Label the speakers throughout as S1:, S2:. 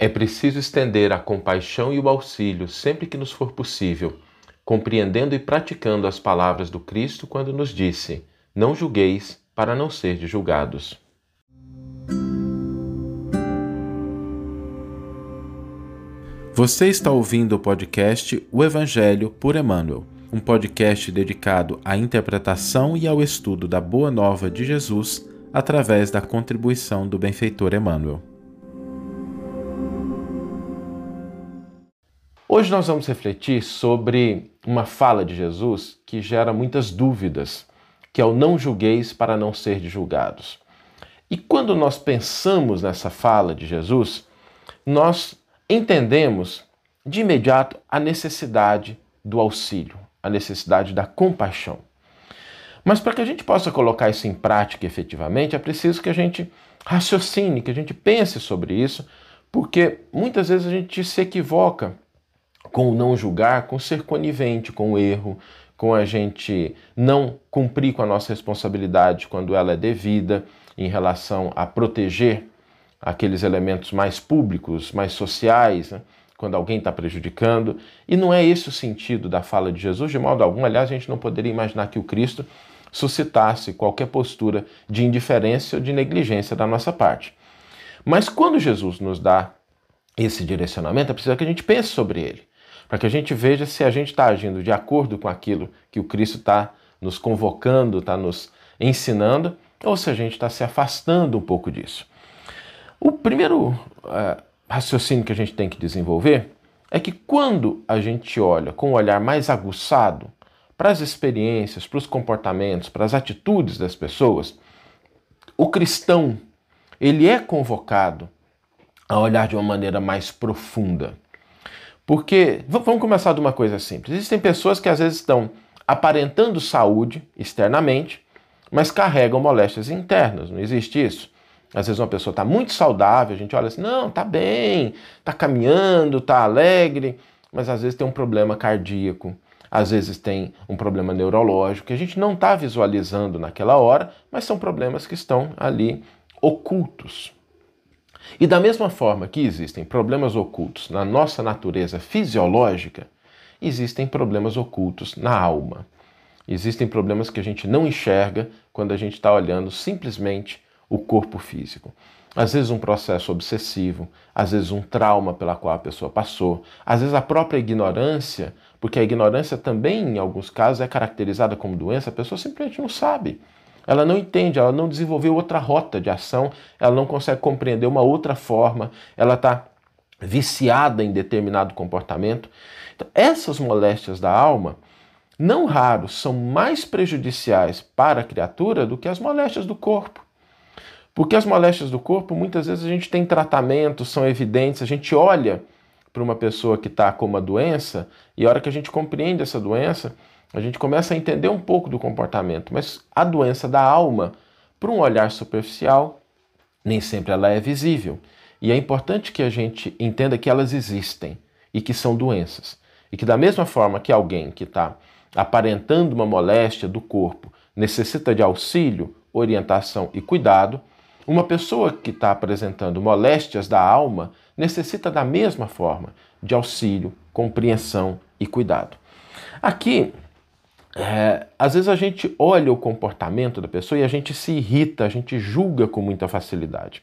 S1: É preciso estender a compaixão e o auxílio sempre que nos for possível, compreendendo e praticando as palavras do Cristo quando nos disse: Não julgueis para não ser julgados. Você está ouvindo o podcast O Evangelho por Emmanuel, um podcast dedicado à interpretação e ao estudo da Boa Nova de Jesus através da contribuição do benfeitor Emmanuel. Hoje nós vamos refletir sobre uma fala de Jesus que gera muitas dúvidas, que é o não julgueis para não ser julgados. E quando nós pensamos nessa fala de Jesus, nós entendemos de imediato a necessidade do auxílio, a necessidade da compaixão. Mas para que a gente possa colocar isso em prática efetivamente, é preciso que a gente raciocine, que a gente pense sobre isso, porque muitas vezes a gente se equivoca com o não julgar, com ser conivente com o erro, com a gente não cumprir com a nossa responsabilidade quando ela é devida em relação a proteger aqueles elementos mais públicos, mais sociais, né? quando alguém está prejudicando. E não é esse o sentido da fala de Jesus, de modo algum. Aliás, a gente não poderia imaginar que o Cristo suscitasse qualquer postura de indiferença ou de negligência da nossa parte. Mas quando Jesus nos dá esse direcionamento, é preciso que a gente pense sobre ele, para que a gente veja se a gente está agindo de acordo com aquilo que o Cristo está nos convocando, está nos ensinando, ou se a gente está se afastando um pouco disso. O primeiro uh, raciocínio que a gente tem que desenvolver é que quando a gente olha com um olhar mais aguçado para as experiências, para os comportamentos, para as atitudes das pessoas, o cristão ele é convocado a olhar de uma maneira mais profunda. Porque, vamos começar de uma coisa simples. Existem pessoas que às vezes estão aparentando saúde externamente, mas carregam moléstias internas, não existe isso? Às vezes uma pessoa está muito saudável, a gente olha assim, não, está bem, está caminhando, está alegre, mas às vezes tem um problema cardíaco, às vezes tem um problema neurológico que a gente não está visualizando naquela hora, mas são problemas que estão ali ocultos. E da mesma forma que existem problemas ocultos na nossa natureza fisiológica, existem problemas ocultos na alma. Existem problemas que a gente não enxerga quando a gente está olhando simplesmente o corpo físico. Às vezes um processo obsessivo, às vezes um trauma pela qual a pessoa passou, às vezes a própria ignorância, porque a ignorância também, em alguns casos, é caracterizada como doença, a pessoa simplesmente não sabe. Ela não entende, ela não desenvolveu outra rota de ação, ela não consegue compreender uma outra forma, ela está viciada em determinado comportamento. Então, essas moléstias da alma, não raro, são mais prejudiciais para a criatura do que as moléstias do corpo. Porque as moléstias do corpo, muitas vezes a gente tem tratamento, são evidentes, a gente olha para uma pessoa que está com uma doença e a hora que a gente compreende essa doença, a gente começa a entender um pouco do comportamento. Mas a doença da alma, por um olhar superficial, nem sempre ela é visível. E é importante que a gente entenda que elas existem e que são doenças. E que, da mesma forma que alguém que está aparentando uma moléstia do corpo necessita de auxílio, orientação e cuidado, uma pessoa que está apresentando moléstias da alma necessita da mesma forma de auxílio, compreensão e cuidado. Aqui, é, às vezes a gente olha o comportamento da pessoa e a gente se irrita, a gente julga com muita facilidade.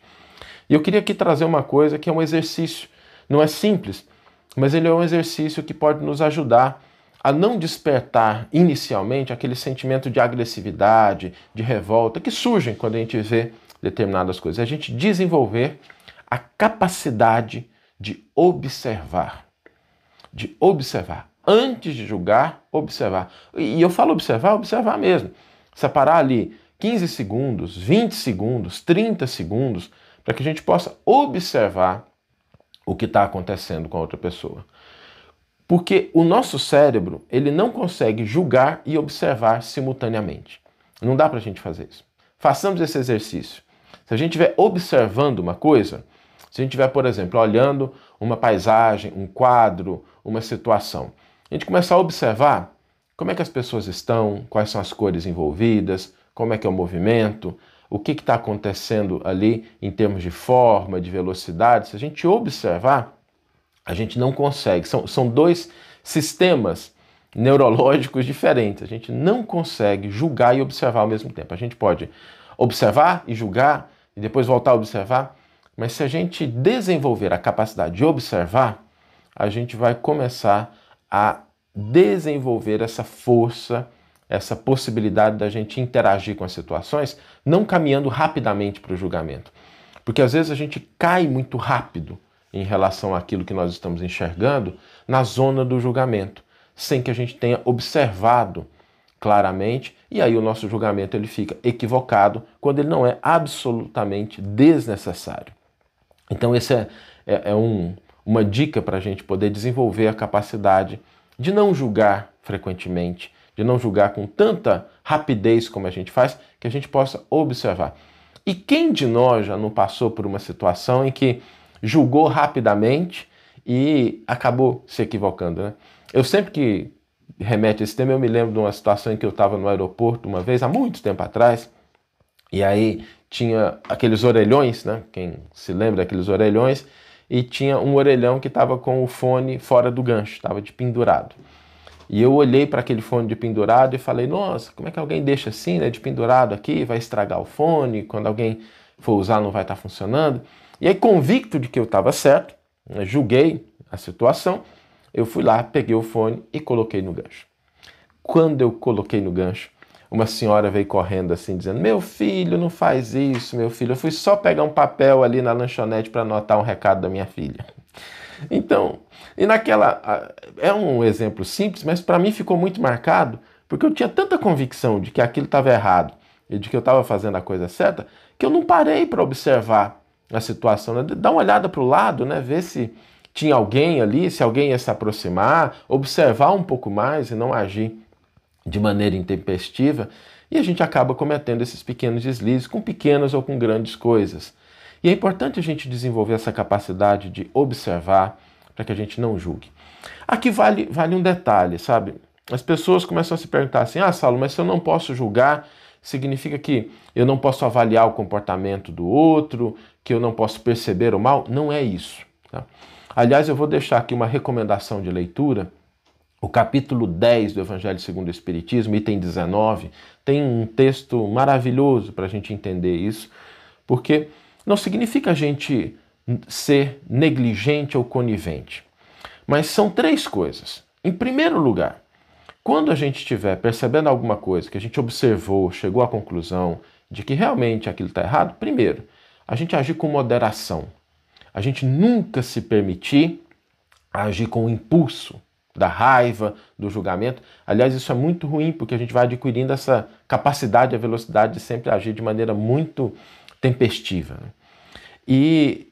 S1: E eu queria aqui trazer uma coisa que é um exercício. Não é simples, mas ele é um exercício que pode nos ajudar a não despertar inicialmente aquele sentimento de agressividade, de revolta que surgem quando a gente vê determinadas coisas, é a gente desenvolver a capacidade de observar. De observar. Antes de julgar, observar. E eu falo observar, observar mesmo. Separar ali 15 segundos, 20 segundos, 30 segundos, para que a gente possa observar o que está acontecendo com a outra pessoa. Porque o nosso cérebro, ele não consegue julgar e observar simultaneamente. Não dá para a gente fazer isso. Façamos esse exercício. Se a gente estiver observando uma coisa, se a gente estiver, por exemplo, olhando uma paisagem, um quadro, uma situação, a gente começar a observar como é que as pessoas estão, quais são as cores envolvidas, como é que é o movimento, o que está acontecendo ali em termos de forma, de velocidade, se a gente observar, a gente não consegue. São, são dois sistemas neurológicos diferentes. A gente não consegue julgar e observar ao mesmo tempo. A gente pode observar e julgar e depois voltar a observar, mas se a gente desenvolver a capacidade de observar, a gente vai começar a desenvolver essa força, essa possibilidade da gente interagir com as situações, não caminhando rapidamente para o julgamento. Porque às vezes a gente cai muito rápido em relação àquilo que nós estamos enxergando na zona do julgamento, sem que a gente tenha observado claramente, e aí o nosso julgamento ele fica equivocado quando ele não é absolutamente desnecessário. Então, esse é, é, é um, uma dica para a gente poder desenvolver a capacidade de não julgar frequentemente, de não julgar com tanta rapidez como a gente faz, que a gente possa observar. E quem de nós já não passou por uma situação em que julgou rapidamente e acabou se equivocando? Né? Eu sempre que remete esse tema, eu me lembro de uma situação em que eu estava no aeroporto uma vez, há muito tempo atrás, e aí tinha aqueles orelhões, né? Quem se lembra daqueles orelhões, e tinha um orelhão que estava com o fone fora do gancho, estava de pendurado. E eu olhei para aquele fone de pendurado e falei: Nossa, como é que alguém deixa assim, né, de pendurado aqui? Vai estragar o fone, quando alguém for usar não vai estar tá funcionando. E aí, convicto de que eu estava certo, né, julguei a situação, eu fui lá, peguei o fone e coloquei no gancho. Quando eu coloquei no gancho, uma senhora veio correndo assim, dizendo: Meu filho, não faz isso, meu filho. Eu fui só pegar um papel ali na lanchonete para anotar um recado da minha filha. Então, e naquela. É um exemplo simples, mas para mim ficou muito marcado, porque eu tinha tanta convicção de que aquilo estava errado e de que eu estava fazendo a coisa certa, que eu não parei para observar a situação, né? dar uma olhada para o lado, né? ver se tinha alguém ali, se alguém ia se aproximar, observar um pouco mais e não agir de maneira intempestiva, e a gente acaba cometendo esses pequenos deslizes com pequenas ou com grandes coisas. E é importante a gente desenvolver essa capacidade de observar para que a gente não julgue. Aqui vale, vale um detalhe, sabe? As pessoas começam a se perguntar assim: ah, Saulo, mas se eu não posso julgar, significa que eu não posso avaliar o comportamento do outro, que eu não posso perceber o mal? Não é isso. Tá? Aliás, eu vou deixar aqui uma recomendação de leitura. O capítulo 10 do Evangelho segundo o Espiritismo, item 19, tem um texto maravilhoso para a gente entender isso, porque não significa a gente ser negligente ou conivente, mas são três coisas. Em primeiro lugar, quando a gente estiver percebendo alguma coisa que a gente observou, chegou à conclusão de que realmente aquilo está errado, primeiro, a gente agir com moderação a gente nunca se permitir agir com impulso da raiva, do julgamento. Aliás, isso é muito ruim porque a gente vai adquirindo essa capacidade, a velocidade de sempre agir de maneira muito tempestiva. Né? E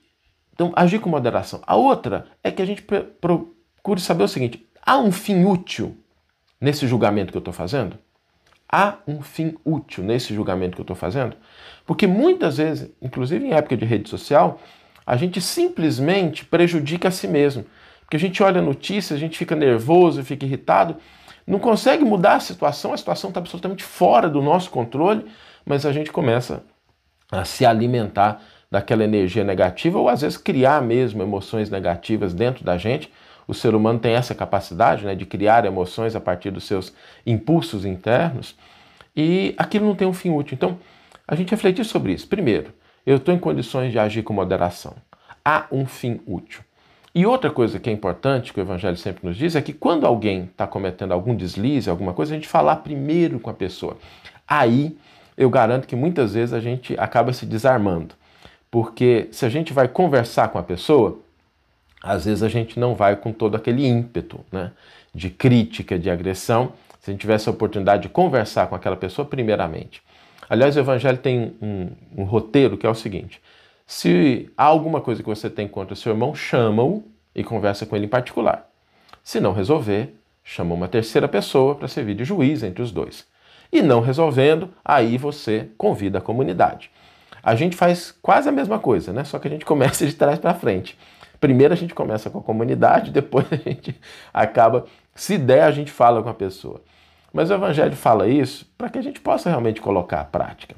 S1: então agir com moderação. A outra é que a gente procure saber o seguinte: há um fim útil nesse julgamento que eu estou fazendo? Há um fim útil nesse julgamento que eu estou fazendo? Porque muitas vezes, inclusive em época de rede social, a gente simplesmente prejudica a si mesmo. Porque a gente olha notícias, a gente fica nervoso, fica irritado, não consegue mudar a situação, a situação está absolutamente fora do nosso controle, mas a gente começa a se alimentar daquela energia negativa ou às vezes criar mesmo emoções negativas dentro da gente. O ser humano tem essa capacidade né, de criar emoções a partir dos seus impulsos internos e aquilo não tem um fim útil. Então, a gente refletir sobre isso. Primeiro, eu estou em condições de agir com moderação. Há um fim útil. E outra coisa que é importante, que o Evangelho sempre nos diz, é que quando alguém está cometendo algum deslize, alguma coisa, a gente falar primeiro com a pessoa. Aí eu garanto que muitas vezes a gente acaba se desarmando. Porque se a gente vai conversar com a pessoa, às vezes a gente não vai com todo aquele ímpeto né, de crítica, de agressão. Se a gente tivesse a oportunidade de conversar com aquela pessoa, primeiramente. Aliás, o Evangelho tem um, um roteiro que é o seguinte: se há alguma coisa que você tem contra o seu irmão, chama-o e conversa com ele em particular. Se não resolver, chama uma terceira pessoa para servir de juiz entre os dois. E não resolvendo, aí você convida a comunidade. A gente faz quase a mesma coisa, né? Só que a gente começa de trás para frente. Primeiro a gente começa com a comunidade, depois a gente acaba, se der, a gente fala com a pessoa. Mas o Evangelho fala isso para que a gente possa realmente colocar a prática.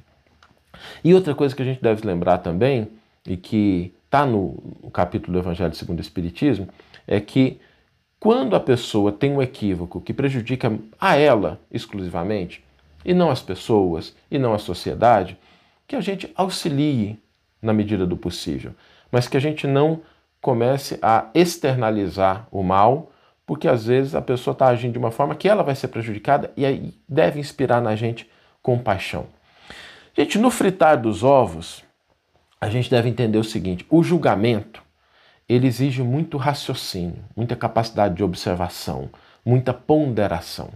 S1: E outra coisa que a gente deve lembrar também, e que está no, capítulo do Evangelho segundo o Espiritismo, é que quando a pessoa tem um equívoco que prejudica a ela exclusivamente, e não as pessoas, e não a sociedade, que a gente auxilie na medida do possível, mas que a gente não comece a externalizar o mal, porque às vezes a pessoa está agindo de uma forma que ela vai ser prejudicada e aí deve inspirar na gente compaixão. Gente, no fritar dos ovos, a gente deve entender o seguinte: o julgamento ele exige muito raciocínio, muita capacidade de observação, muita ponderação.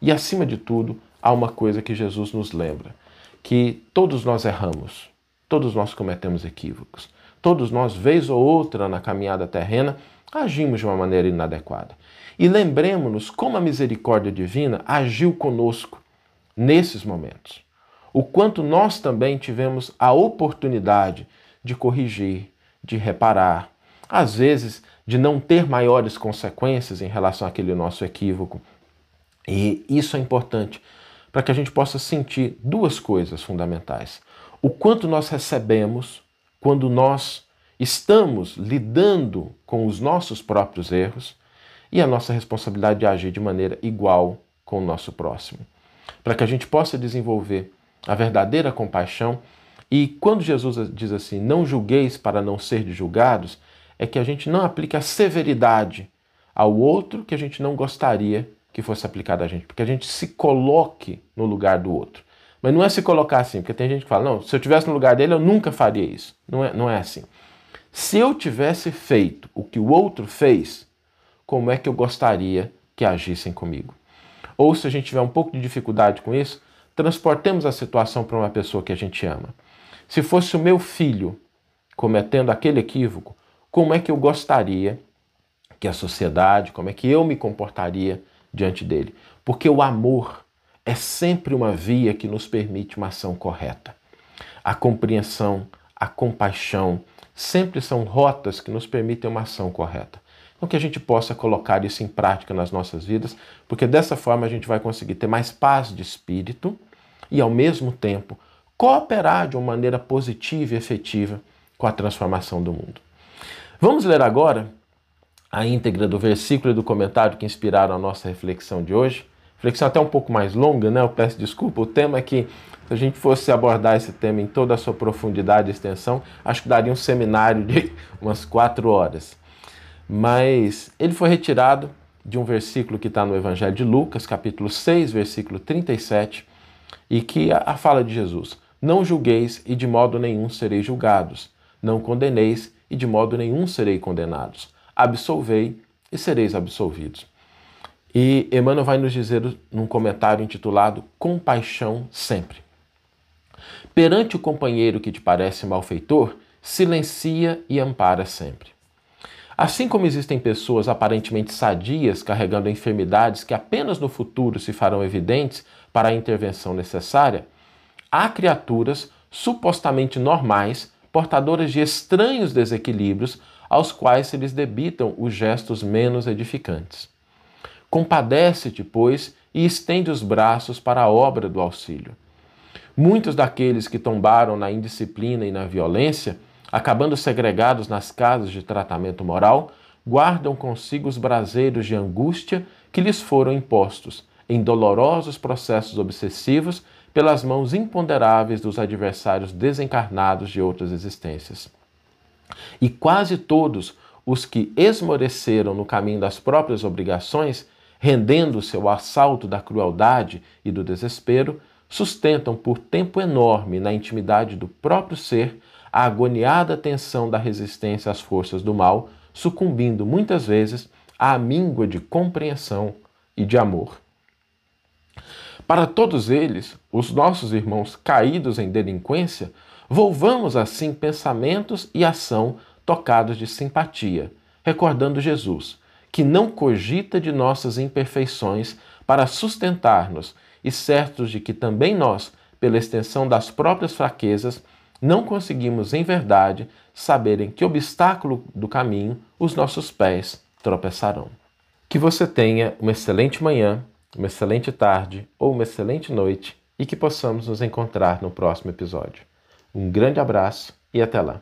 S1: E acima de tudo, há uma coisa que Jesus nos lembra: que todos nós erramos, todos nós cometemos equívocos, todos nós, vez ou outra na caminhada terrena, agimos de uma maneira inadequada. E lembremos-nos como a misericórdia divina agiu conosco nesses momentos. O quanto nós também tivemos a oportunidade de corrigir, de reparar, às vezes de não ter maiores consequências em relação àquele nosso equívoco. E isso é importante para que a gente possa sentir duas coisas fundamentais. O quanto nós recebemos quando nós estamos lidando com os nossos próprios erros e a nossa responsabilidade de agir de maneira igual com o nosso próximo. Para que a gente possa desenvolver a verdadeira compaixão e quando Jesus diz assim: "Não julgueis para não ser julgados", é que a gente não aplique a severidade ao outro que a gente não gostaria que fosse aplicada a gente, porque a gente se coloque no lugar do outro. Mas não é se colocar assim, porque tem gente que fala: "Não, se eu tivesse no lugar dele, eu nunca faria isso". Não é, não é assim. Se eu tivesse feito o que o outro fez, como é que eu gostaria que agissem comigo? Ou se a gente tiver um pouco de dificuldade com isso, transportemos a situação para uma pessoa que a gente ama. Se fosse o meu filho cometendo aquele equívoco, como é que eu gostaria que a sociedade, como é que eu me comportaria diante dele? Porque o amor é sempre uma via que nos permite uma ação correta. A compreensão, a compaixão, sempre são rotas que nos permitem uma ação correta. Então, que a gente possa colocar isso em prática nas nossas vidas, porque dessa forma a gente vai conseguir ter mais paz de espírito e, ao mesmo tempo, cooperar de uma maneira positiva e efetiva com a transformação do mundo. Vamos ler agora a íntegra do versículo e do comentário que inspiraram a nossa reflexão de hoje. Reflexão até um pouco mais longa, né? Eu peço desculpa. O tema é que, se a gente fosse abordar esse tema em toda a sua profundidade e extensão, acho que daria um seminário de umas quatro horas. Mas ele foi retirado de um versículo que está no Evangelho de Lucas, capítulo 6, versículo 37, e que a, a fala de Jesus: Não julgueis e de modo nenhum sereis julgados, não condeneis e de modo nenhum serei condenados. Absolvei e sereis absolvidos. E Emmanuel vai nos dizer num comentário intitulado Compaixão sempre. Perante o companheiro que te parece malfeitor, silencia e ampara sempre. Assim como existem pessoas aparentemente sadias carregando enfermidades que apenas no futuro se farão evidentes para a intervenção necessária, há criaturas supostamente normais, portadoras de estranhos desequilíbrios aos quais se lhes debitam os gestos menos edificantes. Compadece-te, pois, e estende os braços para a obra do auxílio. Muitos daqueles que tombaram na indisciplina e na violência, acabando segregados nas casas de tratamento moral, guardam consigo os braseiros de angústia que lhes foram impostos, em dolorosos processos obsessivos, pelas mãos imponderáveis dos adversários desencarnados de outras existências. E quase todos os que esmoreceram no caminho das próprias obrigações rendendo-se ao assalto da crueldade e do desespero, sustentam por tempo enorme na intimidade do próprio ser a agoniada tensão da resistência às forças do mal, sucumbindo muitas vezes à míngua de compreensão e de amor. Para todos eles, os nossos irmãos caídos em delinquência, volvamos assim pensamentos e ação tocados de simpatia, recordando Jesus, que não cogita de nossas imperfeições para sustentar-nos e certos de que também nós, pela extensão das próprias fraquezas, não conseguimos em verdade saber em que obstáculo do caminho os nossos pés tropeçarão. Que você tenha uma excelente manhã, uma excelente tarde ou uma excelente noite e que possamos nos encontrar no próximo episódio. Um grande abraço e até lá.